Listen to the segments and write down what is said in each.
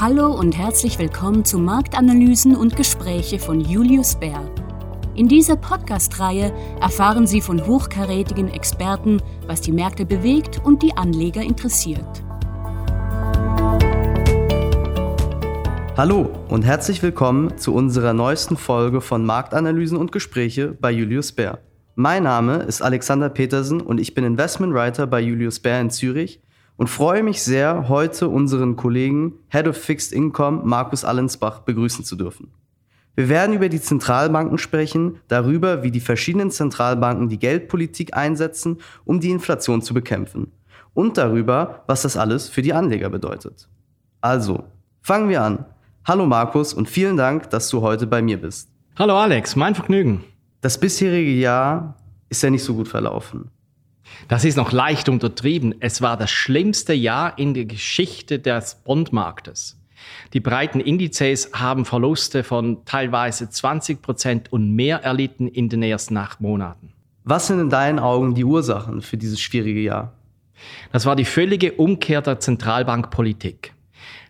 Hallo und herzlich willkommen zu Marktanalysen und Gespräche von Julius Bär. In dieser Podcast-Reihe erfahren Sie von hochkarätigen Experten, was die Märkte bewegt und die Anleger interessiert. Hallo und herzlich willkommen zu unserer neuesten Folge von Marktanalysen und Gespräche bei Julius Bär. Mein Name ist Alexander Petersen und ich bin Investment Writer bei Julius Bär in Zürich und freue mich sehr, heute unseren Kollegen Head of Fixed Income Markus Allensbach begrüßen zu dürfen. Wir werden über die Zentralbanken sprechen, darüber, wie die verschiedenen Zentralbanken die Geldpolitik einsetzen, um die Inflation zu bekämpfen und darüber, was das alles für die Anleger bedeutet. Also, fangen wir an. Hallo Markus und vielen Dank, dass du heute bei mir bist. Hallo Alex, mein Vergnügen. Das bisherige Jahr ist ja nicht so gut verlaufen. Das ist noch leicht untertrieben. Es war das schlimmste Jahr in der Geschichte des Bondmarktes. Die breiten Indizes haben Verluste von teilweise 20 Prozent und mehr erlitten in den ersten acht Monaten. Was sind in deinen Augen die Ursachen für dieses schwierige Jahr? Das war die völlige Umkehr der Zentralbankpolitik.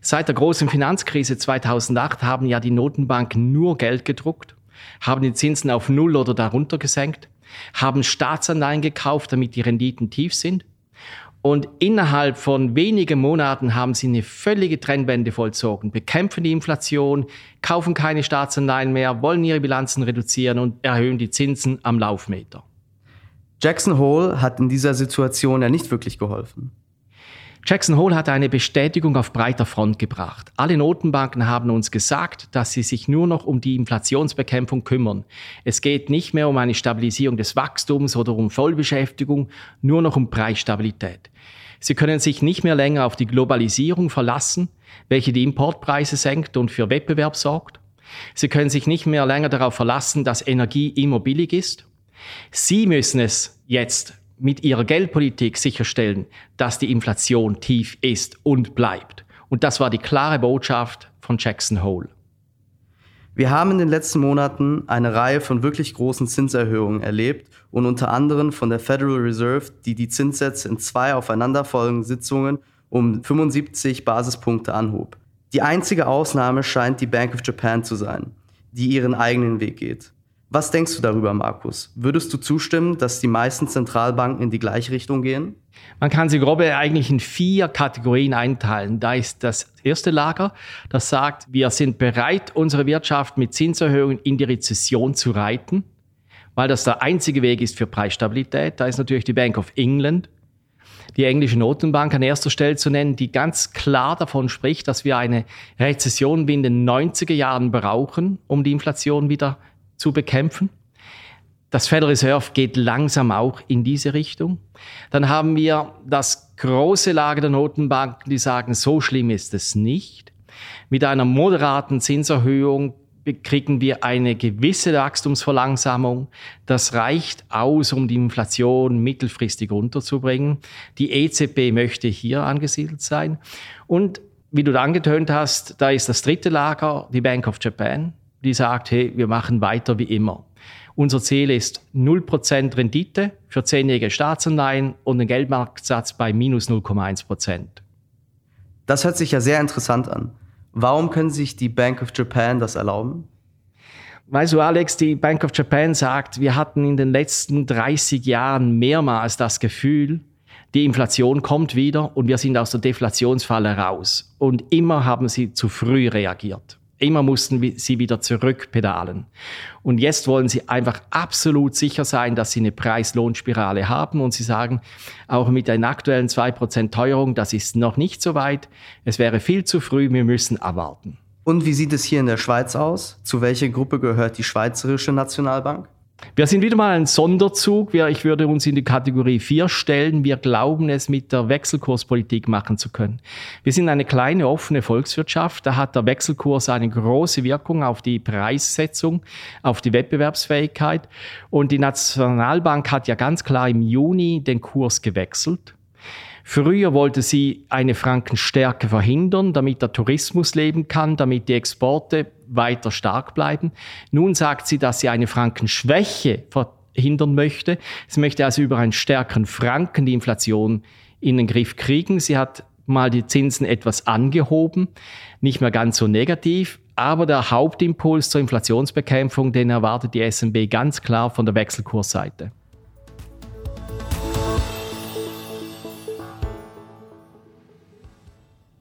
Seit der großen Finanzkrise 2008 haben ja die Notenbanken nur Geld gedruckt, haben die Zinsen auf Null oder darunter gesenkt haben Staatsanleihen gekauft, damit die Renditen tief sind. Und innerhalb von wenigen Monaten haben sie eine völlige Trendwende vollzogen, bekämpfen die Inflation, kaufen keine Staatsanleihen mehr, wollen ihre Bilanzen reduzieren und erhöhen die Zinsen am Laufmeter. Jackson Hole hat in dieser Situation ja nicht wirklich geholfen. Jackson Hole hat eine Bestätigung auf breiter Front gebracht. Alle Notenbanken haben uns gesagt, dass sie sich nur noch um die Inflationsbekämpfung kümmern. Es geht nicht mehr um eine Stabilisierung des Wachstums oder um Vollbeschäftigung, nur noch um Preisstabilität. Sie können sich nicht mehr länger auf die Globalisierung verlassen, welche die Importpreise senkt und für Wettbewerb sorgt. Sie können sich nicht mehr länger darauf verlassen, dass Energie immer billig ist. Sie müssen es jetzt mit ihrer Geldpolitik sicherstellen, dass die Inflation tief ist und bleibt. Und das war die klare Botschaft von Jackson Hole. Wir haben in den letzten Monaten eine Reihe von wirklich großen Zinserhöhungen erlebt und unter anderem von der Federal Reserve, die die Zinssätze in zwei aufeinanderfolgenden Sitzungen um 75 Basispunkte anhob. Die einzige Ausnahme scheint die Bank of Japan zu sein, die ihren eigenen Weg geht. Was denkst du darüber, Markus? Würdest du zustimmen, dass die meisten Zentralbanken in die gleiche Richtung gehen? Man kann sie grob eigentlich in vier Kategorien einteilen. Da ist das erste Lager, das sagt, wir sind bereit, unsere Wirtschaft mit Zinserhöhungen in die Rezession zu reiten, weil das der einzige Weg ist für Preisstabilität. Da ist natürlich die Bank of England, die englische Notenbank an erster Stelle zu nennen, die ganz klar davon spricht, dass wir eine Rezession wie in den 90er Jahren brauchen, um die Inflation wieder zu bekämpfen. Das Federal Reserve geht langsam auch in diese Richtung. Dann haben wir das große Lager der Notenbanken, die sagen, so schlimm ist es nicht. Mit einer moderaten Zinserhöhung kriegen wir eine gewisse Wachstumsverlangsamung. Das reicht aus, um die Inflation mittelfristig runterzubringen. Die EZB möchte hier angesiedelt sein. Und wie du angetönt hast, da ist das dritte Lager, die Bank of Japan die sagt, hey, wir machen weiter wie immer. Unser Ziel ist 0% Rendite für zehnjährige Staatsanleihen und ein Geldmarktsatz bei minus 0,1%. Das hört sich ja sehr interessant an. Warum können sich die Bank of Japan das erlauben? Weißt du, Alex, die Bank of Japan sagt, wir hatten in den letzten 30 Jahren mehrmals das Gefühl, die Inflation kommt wieder und wir sind aus der Deflationsfalle raus. Und immer haben sie zu früh reagiert. Immer mussten sie wieder zurückpedalen. Und jetzt wollen sie einfach absolut sicher sein, dass sie eine Preis-Lohn-Spirale haben. Und sie sagen, auch mit den aktuellen 2% Teuerung, das ist noch nicht so weit. Es wäre viel zu früh, wir müssen erwarten. Und wie sieht es hier in der Schweiz aus? Zu welcher Gruppe gehört die Schweizerische Nationalbank? Wir sind wieder mal ein Sonderzug. Ich würde uns in die Kategorie 4 stellen. Wir glauben es mit der Wechselkurspolitik machen zu können. Wir sind eine kleine offene Volkswirtschaft. Da hat der Wechselkurs eine große Wirkung auf die Preissetzung, auf die Wettbewerbsfähigkeit. Und die Nationalbank hat ja ganz klar im Juni den Kurs gewechselt. Früher wollte sie eine Frankenstärke verhindern, damit der Tourismus leben kann, damit die Exporte weiter stark bleiben. Nun sagt sie, dass sie eine Frankenschwäche verhindern möchte. Sie möchte also über einen stärkeren Franken die Inflation in den Griff kriegen. Sie hat mal die Zinsen etwas angehoben, nicht mehr ganz so negativ, aber der Hauptimpuls zur Inflationsbekämpfung, den erwartet die SNB ganz klar von der Wechselkursseite.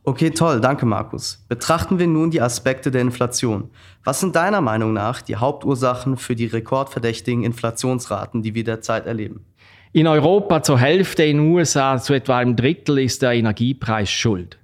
Okay, toll, danke Markus. Betrachten wir nun die Aspekte der Inflation. Was sind deiner Meinung nach die Hauptursachen für die rekordverdächtigen Inflationsraten, die wir derzeit erleben? In Europa zur Hälfte, in den USA zu etwa einem Drittel ist der Energiepreis schuld.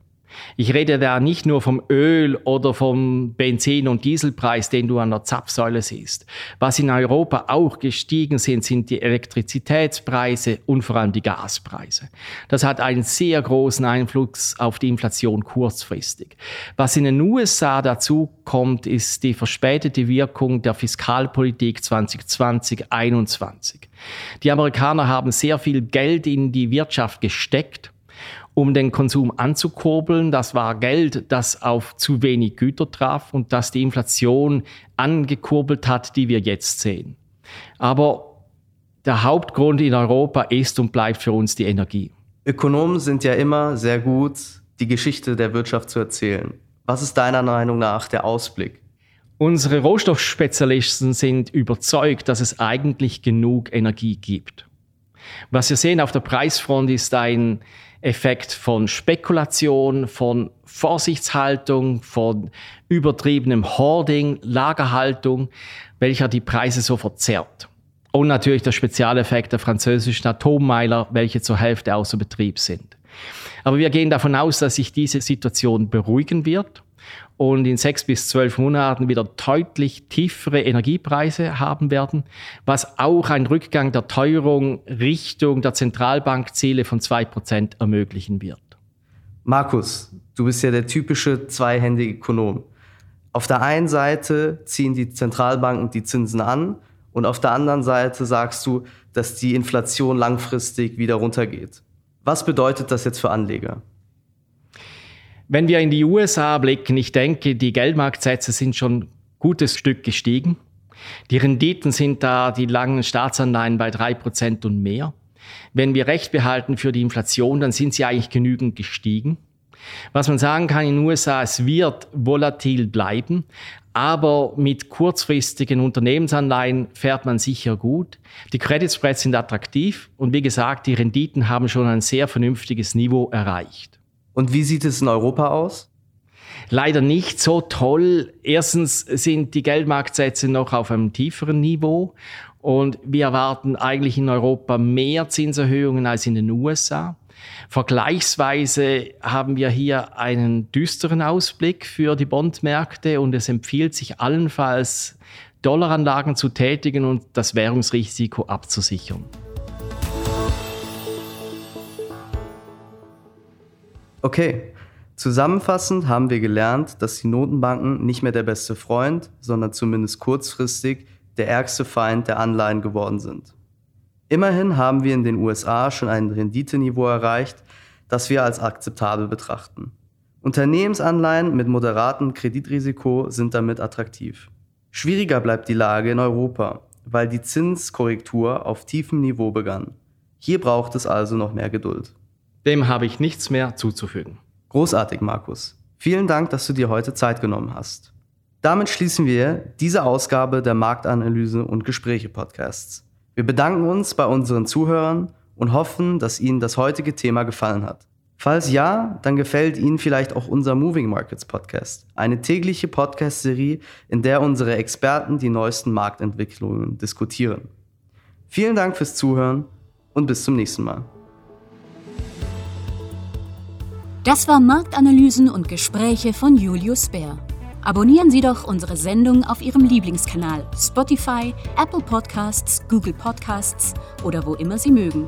Ich rede da nicht nur vom Öl oder vom Benzin- und Dieselpreis, den du an der Zapfsäule siehst. Was in Europa auch gestiegen sind, sind die Elektrizitätspreise und vor allem die Gaspreise. Das hat einen sehr großen Einfluss auf die Inflation kurzfristig. Was in den USA dazu kommt, ist die verspätete Wirkung der Fiskalpolitik 2020-21. Die Amerikaner haben sehr viel Geld in die Wirtschaft gesteckt um den Konsum anzukurbeln. Das war Geld, das auf zu wenig Güter traf und das die Inflation angekurbelt hat, die wir jetzt sehen. Aber der Hauptgrund in Europa ist und bleibt für uns die Energie. Ökonomen sind ja immer sehr gut, die Geschichte der Wirtschaft zu erzählen. Was ist deiner Meinung nach der Ausblick? Unsere Rohstoffspezialisten sind überzeugt, dass es eigentlich genug Energie gibt. Was wir sehen auf der Preisfront ist ein Effekt von Spekulation, von Vorsichtshaltung, von übertriebenem Hoarding, Lagerhaltung, welcher die Preise so verzerrt. Und natürlich der Spezialeffekt der französischen Atommeiler, welche zur Hälfte außer Betrieb sind. Aber wir gehen davon aus, dass sich diese Situation beruhigen wird und in sechs bis zwölf Monaten wieder deutlich tiefere Energiepreise haben werden, was auch einen Rückgang der Teuerung Richtung der Zentralbankziele von zwei Prozent ermöglichen wird. Markus, du bist ja der typische zweihändige Ökonom. Auf der einen Seite ziehen die Zentralbanken die Zinsen an und auf der anderen Seite sagst du, dass die Inflation langfristig wieder runtergeht. Was bedeutet das jetzt für Anleger? Wenn wir in die USA blicken, ich denke, die Geldmarktsätze sind schon ein gutes Stück gestiegen. Die Renditen sind da, die langen Staatsanleihen bei drei Prozent und mehr. Wenn wir Recht behalten für die Inflation, dann sind sie eigentlich genügend gestiegen. Was man sagen kann in den USA, es wird volatil bleiben, aber mit kurzfristigen Unternehmensanleihen fährt man sicher gut. Die Credit Spreads sind attraktiv und wie gesagt, die Renditen haben schon ein sehr vernünftiges Niveau erreicht. Und wie sieht es in Europa aus? Leider nicht so toll. Erstens sind die Geldmarktsätze noch auf einem tieferen Niveau und wir erwarten eigentlich in Europa mehr Zinserhöhungen als in den USA. Vergleichsweise haben wir hier einen düsteren Ausblick für die Bondmärkte und es empfiehlt sich allenfalls, Dollaranlagen zu tätigen und das Währungsrisiko abzusichern. Okay, zusammenfassend haben wir gelernt, dass die Notenbanken nicht mehr der beste Freund, sondern zumindest kurzfristig der ärgste Feind der Anleihen geworden sind. Immerhin haben wir in den USA schon ein Renditeniveau erreicht, das wir als akzeptabel betrachten. Unternehmensanleihen mit moderatem Kreditrisiko sind damit attraktiv. Schwieriger bleibt die Lage in Europa, weil die Zinskorrektur auf tiefem Niveau begann. Hier braucht es also noch mehr Geduld. Dem habe ich nichts mehr zuzufügen. Großartig, Markus. Vielen Dank, dass du dir heute Zeit genommen hast. Damit schließen wir diese Ausgabe der Marktanalyse und Gespräche Podcasts. Wir bedanken uns bei unseren Zuhörern und hoffen, dass Ihnen das heutige Thema gefallen hat. Falls ja, dann gefällt Ihnen vielleicht auch unser Moving Markets Podcast, eine tägliche Podcast-Serie, in der unsere Experten die neuesten Marktentwicklungen diskutieren. Vielen Dank fürs Zuhören und bis zum nächsten Mal. Das war Marktanalysen und Gespräche von Julius Bär. Abonnieren Sie doch unsere Sendung auf Ihrem Lieblingskanal Spotify, Apple Podcasts, Google Podcasts oder wo immer Sie mögen.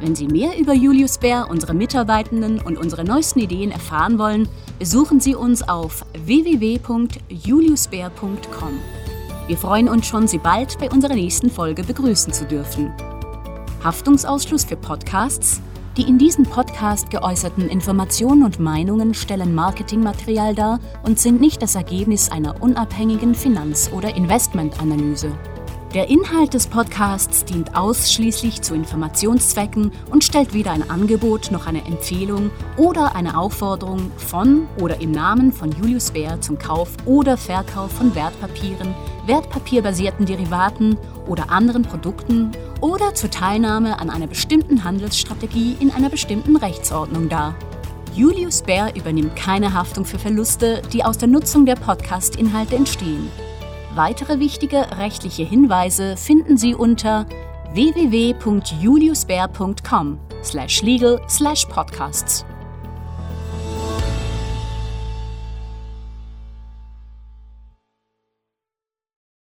Wenn Sie mehr über Julius Bär, unsere Mitarbeitenden und unsere neuesten Ideen erfahren wollen, besuchen Sie uns auf www.juliusbär.com. Wir freuen uns schon, Sie bald bei unserer nächsten Folge begrüßen zu dürfen. Haftungsausschluss für Podcasts die in diesem Podcast geäußerten Informationen und Meinungen stellen Marketingmaterial dar und sind nicht das Ergebnis einer unabhängigen Finanz- oder Investmentanalyse. Der Inhalt des Podcasts dient ausschließlich zu Informationszwecken und stellt weder ein Angebot noch eine Empfehlung oder eine Aufforderung von oder im Namen von Julius Baer zum Kauf oder Verkauf von Wertpapieren, wertpapierbasierten Derivaten oder anderen Produkten oder zur Teilnahme an einer bestimmten Handelsstrategie in einer bestimmten Rechtsordnung dar. Julius Baer übernimmt keine Haftung für Verluste, die aus der Nutzung der Podcast-Inhalte entstehen. Weitere wichtige rechtliche Hinweise finden Sie unter www.juliusbär.com/legal/podcasts.